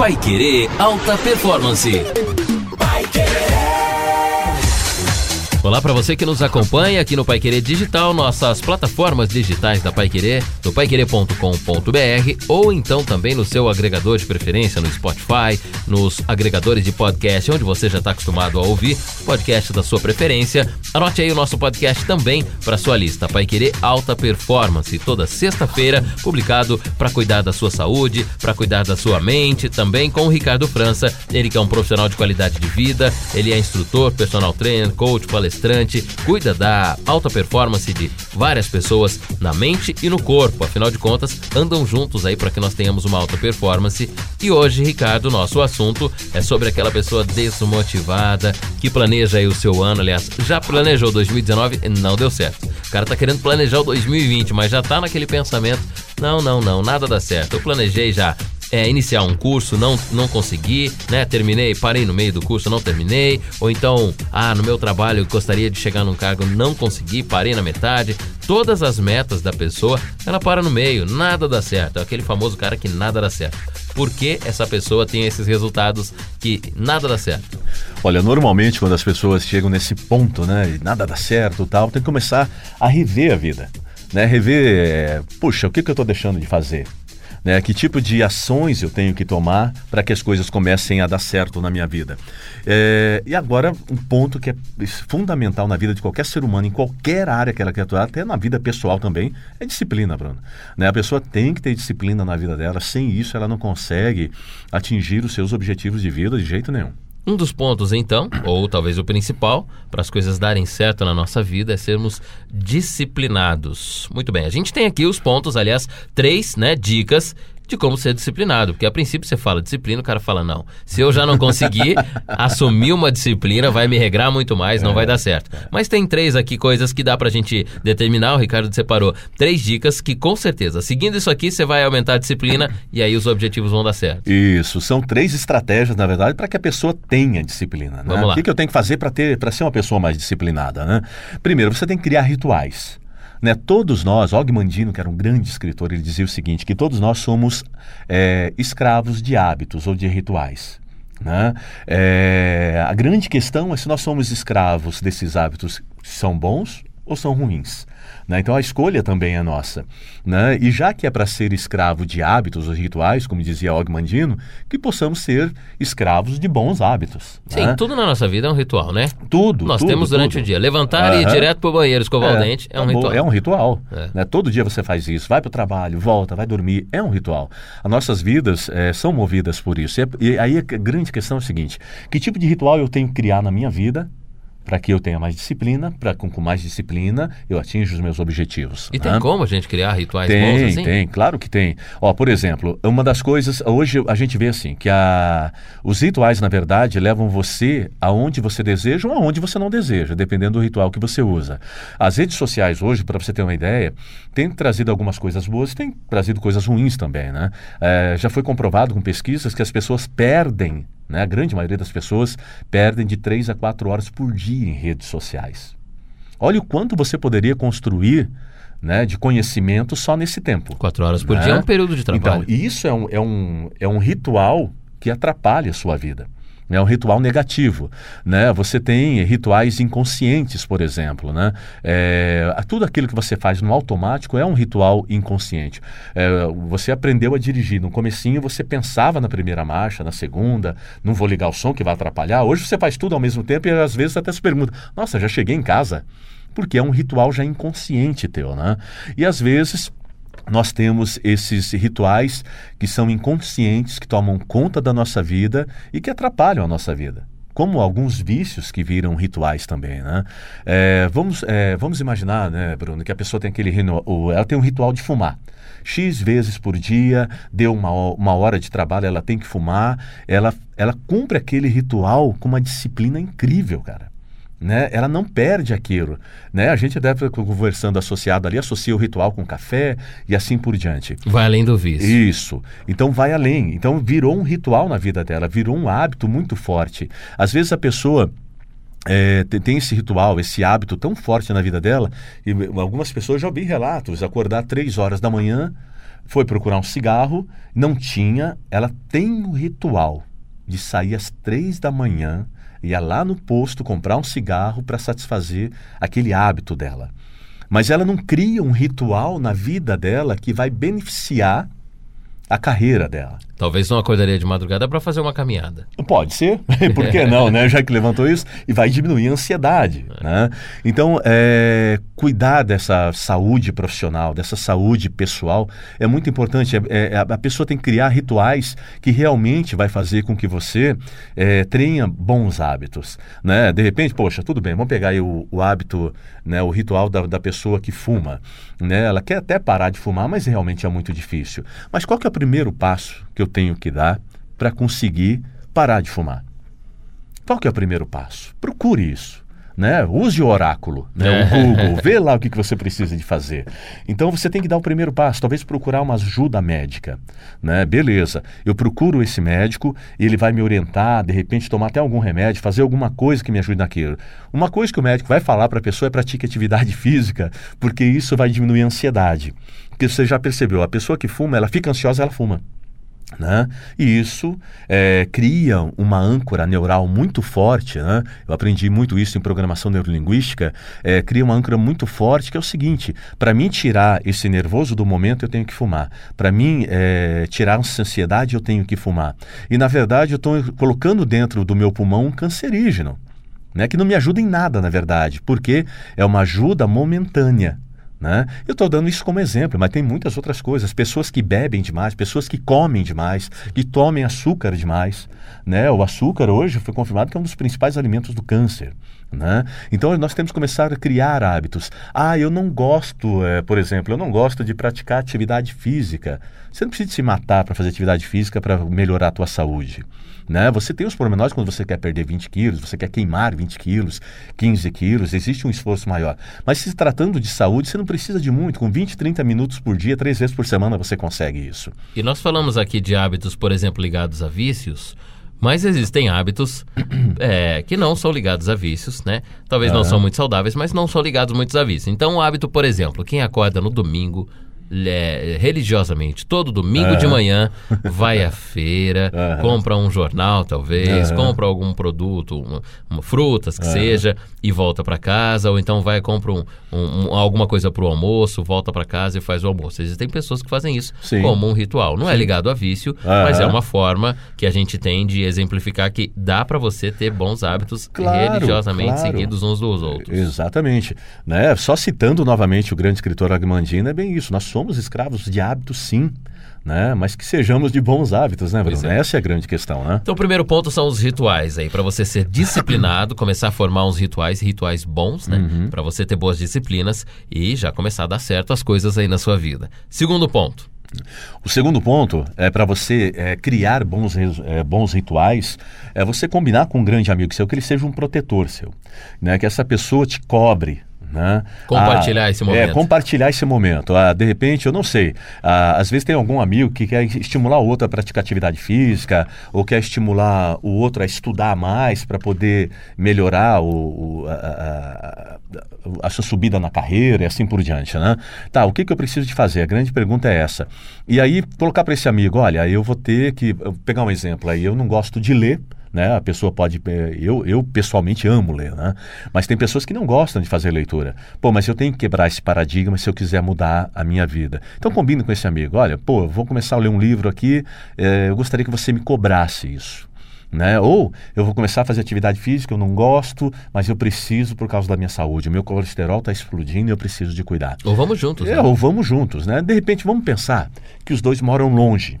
Pai Querer Alta Performance. Olá para você que nos acompanha aqui no Pai Querer Digital, nossas plataformas digitais da Pai Querer, no paiquerer.com.br ou então também no seu agregador de preferência, no Spotify, nos agregadores de podcast, onde você já está acostumado a ouvir podcast da sua preferência. Anote aí o nosso podcast também para sua lista, Pai Querer Alta Performance, toda sexta-feira, publicado para cuidar da sua saúde, para cuidar da sua mente, também com o Ricardo França, ele que é um profissional de qualidade de vida, ele é instrutor, personal trainer, coach, palestrante, palestrante, cuida da alta performance de várias pessoas na mente e no corpo. Afinal de contas, andam juntos aí para que nós tenhamos uma alta performance. E hoje, Ricardo, nosso assunto é sobre aquela pessoa desmotivada que planeja aí o seu ano. Aliás, já planejou 2019 não deu certo. O cara tá querendo planejar o 2020, mas já tá naquele pensamento: não, não, não, nada dá certo. Eu planejei já é, iniciar um curso, não, não consegui, né? Terminei, parei no meio do curso, não terminei. Ou então, ah, no meu trabalho eu gostaria de chegar num cargo, não consegui, parei na metade. Todas as metas da pessoa, ela para no meio, nada dá certo. É aquele famoso cara que nada dá certo. Por que essa pessoa tem esses resultados que nada dá certo? Olha, normalmente quando as pessoas chegam nesse ponto, né, e nada dá certo tal, tem que começar a rever a vida. Né, rever, é, puxa, o que, que eu estou deixando de fazer? Né? Que tipo de ações eu tenho que tomar para que as coisas comecem a dar certo na minha vida? É, e agora, um ponto que é fundamental na vida de qualquer ser humano, em qualquer área que ela quer atuar, até na vida pessoal também, é disciplina, Bruno. Né? A pessoa tem que ter disciplina na vida dela, sem isso ela não consegue atingir os seus objetivos de vida de jeito nenhum. Um dos pontos, então, ou talvez o principal, para as coisas darem certo na nossa vida é sermos disciplinados. Muito bem, a gente tem aqui os pontos, aliás, três né, dicas de como ser disciplinado. Porque a princípio você fala disciplina, o cara fala, não, se eu já não conseguir assumir uma disciplina, vai me regrar muito mais, não é, vai dar certo. É. Mas tem três aqui coisas que dá pra gente determinar, o Ricardo separou três dicas que com certeza, seguindo isso aqui, você vai aumentar a disciplina e aí os objetivos vão dar certo. Isso, são três estratégias, na verdade, para que a pessoa tenha disciplina. Né? Vamos lá. O que, que eu tenho que fazer para ser uma pessoa mais disciplinada? Né? Primeiro, você tem que criar rituais. Né? Todos nós, Og Mandino, que era um grande escritor, ele dizia o seguinte, que todos nós somos é, escravos de hábitos ou de rituais. Né? É, a grande questão é se nós somos escravos desses hábitos que são bons ou são ruins. Né? Então a escolha também é nossa. Né? E já que é para ser escravo de hábitos ou rituais, como dizia Og Mandino, que possamos ser escravos de bons hábitos. Sim, né? tudo na nossa vida é um ritual, né? Tudo. Nós tudo, temos durante tudo. o dia. Levantar e ir direto para o banheiro, escovar é, o dente, é um ritual. É um ritual. É. Né? Todo dia você faz isso. Vai para o trabalho, volta, vai dormir. É um ritual. As nossas vidas é, são movidas por isso. E, e aí a grande questão é o seguinte: que tipo de ritual eu tenho que criar na minha vida para que eu tenha mais disciplina, para com, com mais disciplina eu atinja os meus objetivos. E né? tem como a gente criar rituais tem, bons assim? Tem, claro que tem. Ó, por exemplo, uma das coisas, hoje a gente vê assim, que a, os rituais, na verdade, levam você aonde você deseja ou aonde você não deseja, dependendo do ritual que você usa. As redes sociais hoje, para você ter uma ideia, têm trazido algumas coisas boas e têm trazido coisas ruins também, né? É, já foi comprovado com pesquisas que as pessoas perdem né? A grande maioria das pessoas perdem de 3 a 4 horas por dia em redes sociais. Olha o quanto você poderia construir né, de conhecimento só nesse tempo. Quatro horas por né? dia é um período de trabalho. Então, isso é um, é, um, é um ritual que atrapalha a sua vida é um ritual negativo. Né? Você tem rituais inconscientes, por exemplo. Né? É, tudo aquilo que você faz no automático é um ritual inconsciente. É, você aprendeu a dirigir. No comecinho você pensava na primeira marcha, na segunda, não vou ligar o som que vai atrapalhar. Hoje você faz tudo ao mesmo tempo e às vezes até se pergunta, nossa, já cheguei em casa. Porque é um ritual já inconsciente teu, né? E às vezes nós temos esses rituais que são inconscientes, que tomam conta da nossa vida e que atrapalham a nossa vida. Como alguns vícios que viram rituais também, né? É, vamos, é, vamos imaginar, né, Bruno, que a pessoa tem aquele ela tem um ritual de fumar. X vezes por dia, deu uma, uma hora de trabalho, ela tem que fumar, ela, ela cumpre aquele ritual com uma disciplina incrível, cara né? Ela não perde aquilo, né? A gente deve conversando associado ali, associa o ritual com café e assim por diante. Vai além do vício. Isso. Então vai além. Então virou um ritual na vida dela, virou um hábito muito forte. Às vezes a pessoa é, tem esse ritual, esse hábito tão forte na vida dela, e algumas pessoas já ouvi relatos, acordar três horas da manhã foi procurar um cigarro, não tinha, ela tem o ritual de sair às três da manhã, ia lá no posto comprar um cigarro para satisfazer aquele hábito dela. Mas ela não cria um ritual na vida dela que vai beneficiar a carreira dela. Talvez não acordaria de madrugada para fazer uma caminhada. Pode ser, por que não, né? Já que levantou isso, e vai diminuir a ansiedade. É. Né? Então, é, cuidar dessa saúde profissional, dessa saúde pessoal, é muito importante. É, é, a pessoa tem que criar rituais que realmente vai fazer com que você é, tenha bons hábitos. Né? De repente, poxa, tudo bem, vamos pegar aí o, o hábito, né, o ritual da, da pessoa que fuma. Né? Ela quer até parar de fumar, mas realmente é muito difícil. Mas qual que é o primeiro passo que eu tenho que dar para conseguir parar de fumar? Qual que é o primeiro passo? Procure isso. Né? Use o oráculo, né? o Google, vê lá o que, que você precisa de fazer. Então você tem que dar o primeiro passo, talvez procurar uma ajuda médica. Né? Beleza, eu procuro esse médico, ele vai me orientar, de repente tomar até algum remédio, fazer alguma coisa que me ajude naquilo. Uma coisa que o médico vai falar para a pessoa é pratique atividade física, porque isso vai diminuir a ansiedade. Porque você já percebeu, a pessoa que fuma, ela fica ansiosa, ela fuma. Né? E isso é, cria uma âncora neural muito forte. Né? Eu aprendi muito isso em programação neurolinguística. É, cria uma âncora muito forte que é o seguinte: para mim tirar esse nervoso do momento, eu tenho que fumar. Para mim é, tirar essa ansiedade, eu tenho que fumar. E na verdade, eu estou colocando dentro do meu pulmão um cancerígeno. Né, que não me ajuda em nada, na verdade, porque é uma ajuda momentânea. Né? Eu estou dando isso como exemplo, mas tem muitas outras coisas. Pessoas que bebem demais, pessoas que comem demais, que tomem açúcar demais. Né? O açúcar hoje foi confirmado que é um dos principais alimentos do câncer. Né? Então nós temos que começar a criar hábitos. Ah, eu não gosto, é, por exemplo, eu não gosto de praticar atividade física. Você não precisa se matar para fazer atividade física para melhorar a tua saúde. Né? Você tem os pormenores quando você quer perder 20 quilos, você quer queimar 20 quilos, 15 quilos, existe um esforço maior. Mas se tratando de saúde, você não precisa de muito. Com 20, 30 minutos por dia, três vezes por semana, você consegue isso. E nós falamos aqui de hábitos, por exemplo, ligados a vícios. Mas existem hábitos é, que não são ligados a vícios, né? Talvez não são muito saudáveis, mas não são ligados muito a vícios. Então, o hábito, por exemplo, quem acorda no domingo, é, religiosamente, todo domingo de manhã, vai à feira, compra um jornal, talvez, compra algum produto, uma, uma frutas que seja, e volta para casa, ou então vai compra um, um, alguma coisa para o almoço, volta para casa e faz o almoço. Existem pessoas que fazem isso Sim. como um ritual. Não é Sim. é ligado a vício, mas é uma forma que a gente tem de exemplificar que dá para você ter bons hábitos claro, religiosamente claro. seguidos uns dos outros. Exatamente. Né? Só citando novamente o grande escritor Agmandino, é bem isso. Nós somos somos escravos de hábitos, sim. Né? Mas que sejamos de bons hábitos, né, Bruno? É. Essa é a grande questão, né? Então, o primeiro ponto são os rituais aí, para você ser disciplinado, começar a formar uns rituais, rituais bons, né? Uhum. Para você ter boas disciplinas e já começar a dar certo as coisas aí na sua vida. Segundo ponto. O segundo ponto é para você é, criar bons, é, bons rituais, é você combinar com um grande amigo seu que ele seja um protetor seu, né? Que essa pessoa te cobre né? Compartilhar ah, esse momento. É, compartilhar esse momento. Ah, de repente, eu não sei, ah, às vezes tem algum amigo que quer estimular o outro a praticar atividade física, ou quer estimular o outro a estudar mais para poder melhorar o, o a, a, a, sua subida na carreira e assim por diante. Né? Tá, o que, que eu preciso de fazer? A grande pergunta é essa. E aí, colocar para esse amigo, olha, eu vou ter que. pegar um exemplo aí, eu não gosto de ler né? A pessoa pode. Eh, eu, eu pessoalmente amo ler, né? Mas tem pessoas que não gostam de fazer leitura. Pô, mas eu tenho que quebrar esse paradigma se eu quiser mudar a minha vida. Então combine com esse amigo. Olha, pô, vou começar a ler um livro aqui, eh, eu gostaria que você me cobrasse isso. Né? Ou eu vou começar a fazer atividade física, eu não gosto, mas eu preciso por causa da minha saúde. O meu colesterol está explodindo e eu preciso de cuidar. Ou vamos juntos. É, né? ou vamos juntos, né? De repente, vamos pensar que os dois moram longe,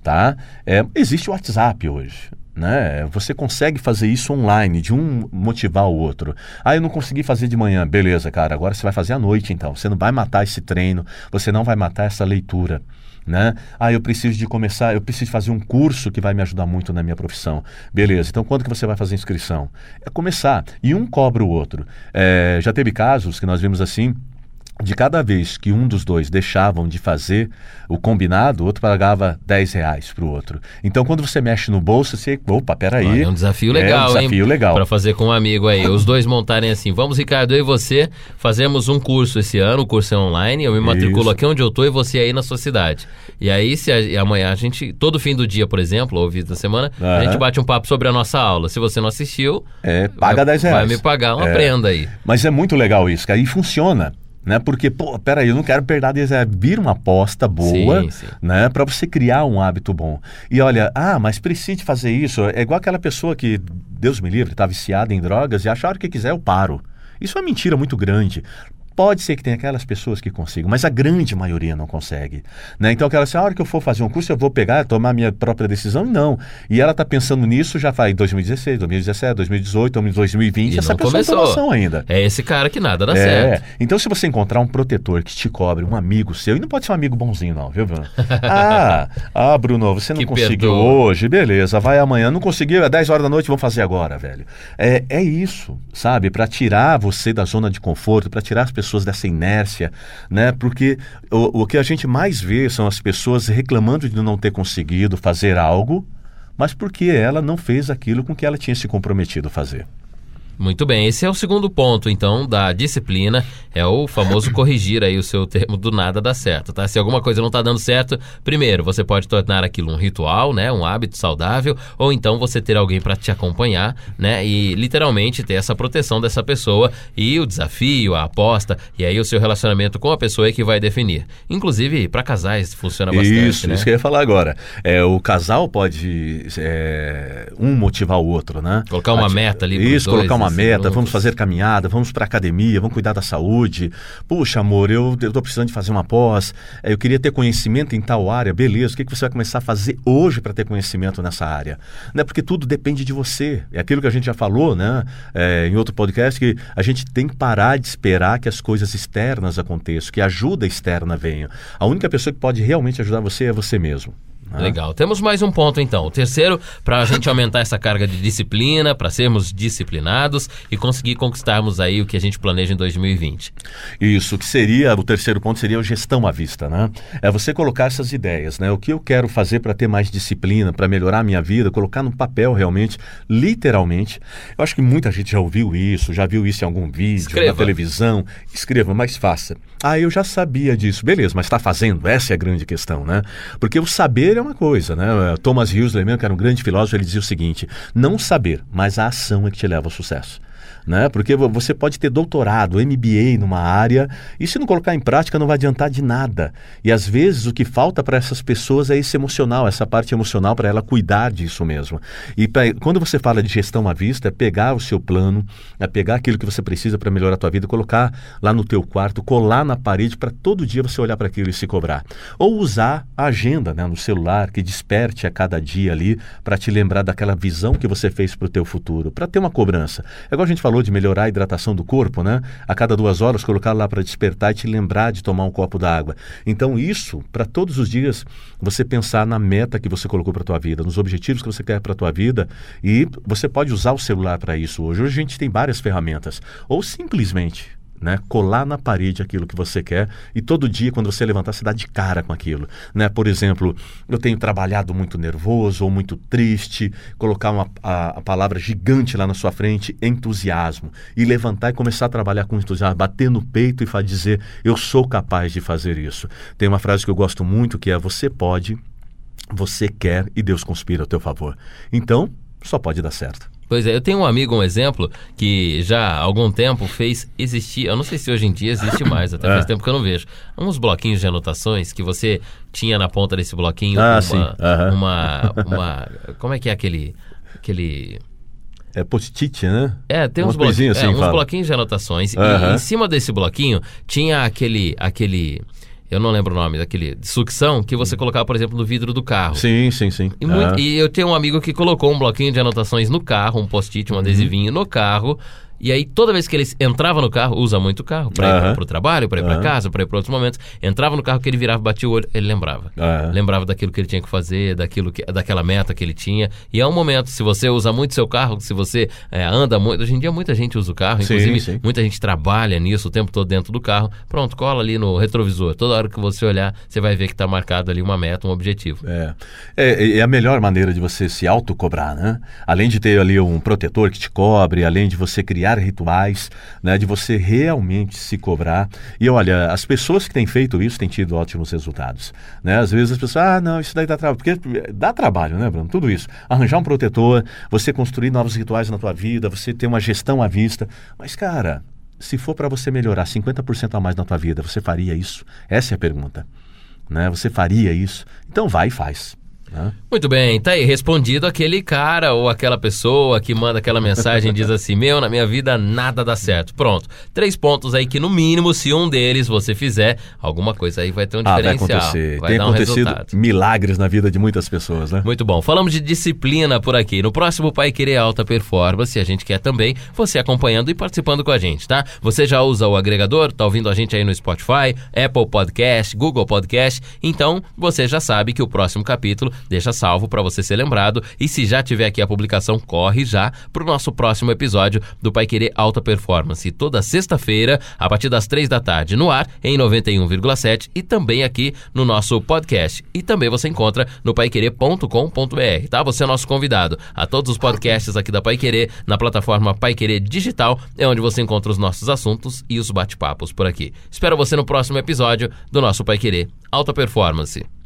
tá? É, existe o WhatsApp hoje. Né? Você consegue fazer isso online, de um motivar o outro. Ah, eu não consegui fazer de manhã. Beleza, cara, agora você vai fazer à noite então. Você não vai matar esse treino, você não vai matar essa leitura. Né? Ah, eu preciso de começar, eu preciso fazer um curso que vai me ajudar muito na minha profissão. Beleza, então quando que você vai fazer inscrição? É começar. E um cobra o outro. É, já teve casos que nós vimos assim, de cada vez que um dos dois deixavam de fazer o combinado, o outro pagava 10 reais para o outro. Então, quando você mexe no bolso, você. Opa, peraí. É um desafio legal, é um desafio hein? legal. Para fazer com um amigo aí. Os dois montarem assim. Vamos, Ricardo, eu e você fazemos um curso esse ano, o curso é online. Eu me matriculo Isso. aqui onde eu tô e você aí na sua cidade. E aí, se a- amanhã a gente, todo fim do dia, por exemplo, ou da semana, a Aham. gente bate um papo sobre a nossa aula. Se você não assistiu, É, paga vai, 10 reais. vai me pagar uma É. prenda aí. Mas é muito legal isso, que aí funciona. Né? Porque, pô, peraí, eu não quero perder 10 reais. Vira uma aposta boa, Sim, sim. né? Para você criar um hábito bom. E olha, ah, mas precise fazer isso. É igual aquela pessoa que, Deus me livre, está viciada em drogas e acha a hora que quiser eu paro. Isso é uma mentira muito grande. Pode ser que tenha aquelas pessoas que consigam, mas a grande maioria não consegue. Né? Então, aquela assim, a hora que eu for fazer um curso, eu vou pegar, tomar minha própria decisão? Não. E ela está pensando nisso já faz 2016, 2017, 2018, 2020. E essa pessoa começou. não tem noção ainda. É esse cara que nada dá É, certo. então se você encontrar um protetor que te cobre, um amigo seu, e não pode ser um amigo bonzinho não, viu, Bruno? ah, ah, Bruno, você não Que conseguiu perdoa. hoje, beleza, vai amanhã, não conseguiu, é 10 horas da noite, vamos fazer agora, velho. É, é isso, sabe, Pra tirar você da zona de conforto, pra tirar as pessoas dessa inércia, né, porque o, o que a gente mais vê são as pessoas reclamando de não ter conseguido fazer algo, mas porque ela não fez aquilo com que ela tinha se comprometido a fazer. Muito bem, esse é o segundo ponto, então, da disciplina, é o famoso corrigir aí o seu termo do nada dá certo, tá? Se alguma coisa não tá dando certo, primeiro, você pode tornar aquilo um ritual, né, um hábito saudável, ou então você ter alguém para te acompanhar, né, e literalmente ter essa proteção dessa pessoa e o desafio, a aposta, e aí o seu relacionamento com a pessoa é que vai definir. Inclusive, para casais funciona bastante, Isso, né? isso que eu ia falar agora. É, o casal pode é, um motivar o outro, né? Colocar uma Ati- meta ali Isso, dois, colocar uma meta, vamos fazer caminhada, vamos pra academia, vamos cuidar da saúde. Puxa, amor, eu, tô precisando de fazer uma pós, é, eu queria ter conhecimento em tal área, beleza, o que, que você vai começar a fazer hoje para ter conhecimento nessa área? Né? Porque tudo depende de você. É aquilo que a gente já falou, né? É, em outro podcast, que a gente tem que parar de esperar que as coisas externas aconteçam, que a ajuda externa venha. A única pessoa que pode realmente ajudar você é você mesmo. Né? Legal. Temos mais um ponto então. O terceiro, para a gente aumentar essa carga de disciplina, para sermos disciplinados e conseguir conquistarmos aí o que a gente planeja em 2020. Isso, que seria, o terceiro ponto seria a gestão à vista, né? É você colocar essas ideias, né? O que eu quero fazer para ter mais disciplina, para melhorar a minha vida, colocar no papel realmente, literalmente. Eu acho que muita gente já ouviu isso, já viu isso em algum vídeo, Escreva. na televisão. Escreva, mas faça. Ah, eu já sabia disso. Beleza, mas está fazendo? Essa é a grande questão, né? Porque o saber é uma coisa, né? Thomas Huxley, mesmo, que era um grande filósofo, ele dizia o seguinte: não saber, mas a ação é que te leva ao sucesso né? Porque vo- você pode ter doutorado, MBA numa área e se não colocar em prática não vai adiantar de nada. E às vezes o que falta para essas pessoas é esse emocional, essa parte emocional para ela cuidar disso mesmo. E pra- quando você fala de gestão à vista, é pegar o seu plano, é pegar aquilo que você precisa para melhorar a tua vida, colocar lá no teu quarto, colar na parede para todo dia você olhar para aquilo e se cobrar. Ou usar a agenda, né, no celular que desperte a cada dia ali para te lembrar daquela visão que você fez para o teu futuro, para ter uma cobrança. É igual a gente falou de melhorar a hidratação do corpo, né? A cada duas horas colocar lá para despertar e te lembrar de tomar um copo d'água. Então isso, para todos os dias, você pensar na meta que você colocou para tua vida, nos objetivos que você quer para tua vida e você pode usar o celular para isso hoje. Hoje a gente tem várias ferramentas. Ou simplesmente né? Colar na parede aquilo que você quer e todo dia, quando você levantar, você dá de cara com aquilo. Né? Por exemplo, eu tenho trabalhado muito nervoso ou muito triste, colocar uma, a, a palavra gigante lá na sua frente, entusiasmo, e levantar e começar a trabalhar com entusiasmo, bater no peito e dizer, eu sou capaz de fazer isso. Tem uma frase que eu gosto muito que é: você pode, você quer e Deus conspira a teu favor. Então, só pode dar certo. Pois é, eu tenho um amigo, um exemplo, que já há algum tempo fez existir, eu não sei se hoje em dia existe mais, até faz É. tempo que eu não vejo, uns bloquinhos de anotações que você tinha na ponta desse bloquinho Ah, uma, sim, aham. uma, uma- Como é que é aquele. aquele É post-it, né? é, tem uns, Umas bloqui- coisinhas assim, é, uns bloquinhos de anotações. E Aham. em cima desse bloquinho tinha aquele. aquele eu não lembro o nome daquele. de sucção que você colocava, por exemplo, no vidro do carro. Sim, sim, sim. E, muito- Ah. e eu tenho um amigo que colocou um bloquinho de anotações no carro, um post-it, um Uhum. adesivinho no carro. E aí, toda vez que ele entrava no carro, usa muito o carro, pra ir Aham. pro trabalho, pra ir pra Aham. casa, pra ir pra outros momentos, entrava no carro que ele virava, batia o olho, ele lembrava. Lembrava daquilo que ele tinha que fazer, daquilo que, daquela meta que ele tinha. E é um momento, se você usa muito seu carro, se você é, anda muito. Hoje em dia muita gente usa o carro, Sim, inclusive sim. muita gente trabalha nisso o tempo todo dentro do carro. Pronto, cola ali no retrovisor. Toda hora que você olhar, você vai ver que tá marcado ali uma meta, um objetivo. É. É, é a melhor maneira de você se autocobrar, né? Além de ter ali um protetor que te cobre, além de você criar rituais, né? De você realmente se cobrar. E olha, as pessoas que têm feito isso têm tido ótimos resultados, né? Às vezes as pessoas, ah, não, isso daí dá trabalho. Porque dá trabalho, né, Bruno? Tudo isso. Arranjar um protetor, você construir novos rituais na tua vida, você ter uma gestão à vista. Mas, cara, se for para você melhorar 50% a mais na tua vida, você faria isso? Essa é a pergunta né? Você faria isso? Então vai e faz. Né? Muito bem, tá aí respondido aquele cara ou aquela pessoa que manda aquela mensagem e diz assim: Meu, na minha vida nada dá certo. Pronto. Três pontos aí que, no mínimo, se um deles você fizer, alguma coisa aí vai ter um Ah, vai diferencial. acontecer. vai Tem dar um acontecido resultado. milagres na vida de muitas pessoas, né? Muito bom. Falamos de disciplina por aqui. No próximo Pai Querer Alta Performance, a gente quer também você acompanhando e participando com a gente, tá? Você já usa o agregador? Tá ouvindo a gente aí no Spotify, Apple Podcast, Google Podcast? Então, você já sabe que o próximo capítulo deixa salvo para você ser lembrado. E se já tiver aqui a publicação, corre já pro nosso próximo episódio do Pai Querer Alta Performance. Toda sexta-feira, a partir das três da tarde, no ar, em 91,7 e também aqui no nosso podcast. E também você encontra no paiquerer.com.br, tá? Você é nosso convidado a todos os podcasts aqui da Pai Querer, na plataforma Pai Querer Digital, é onde você encontra os nossos assuntos e os bate-papos por aqui. Espero você no próximo episódio do nosso Pai Querer Alta Performance.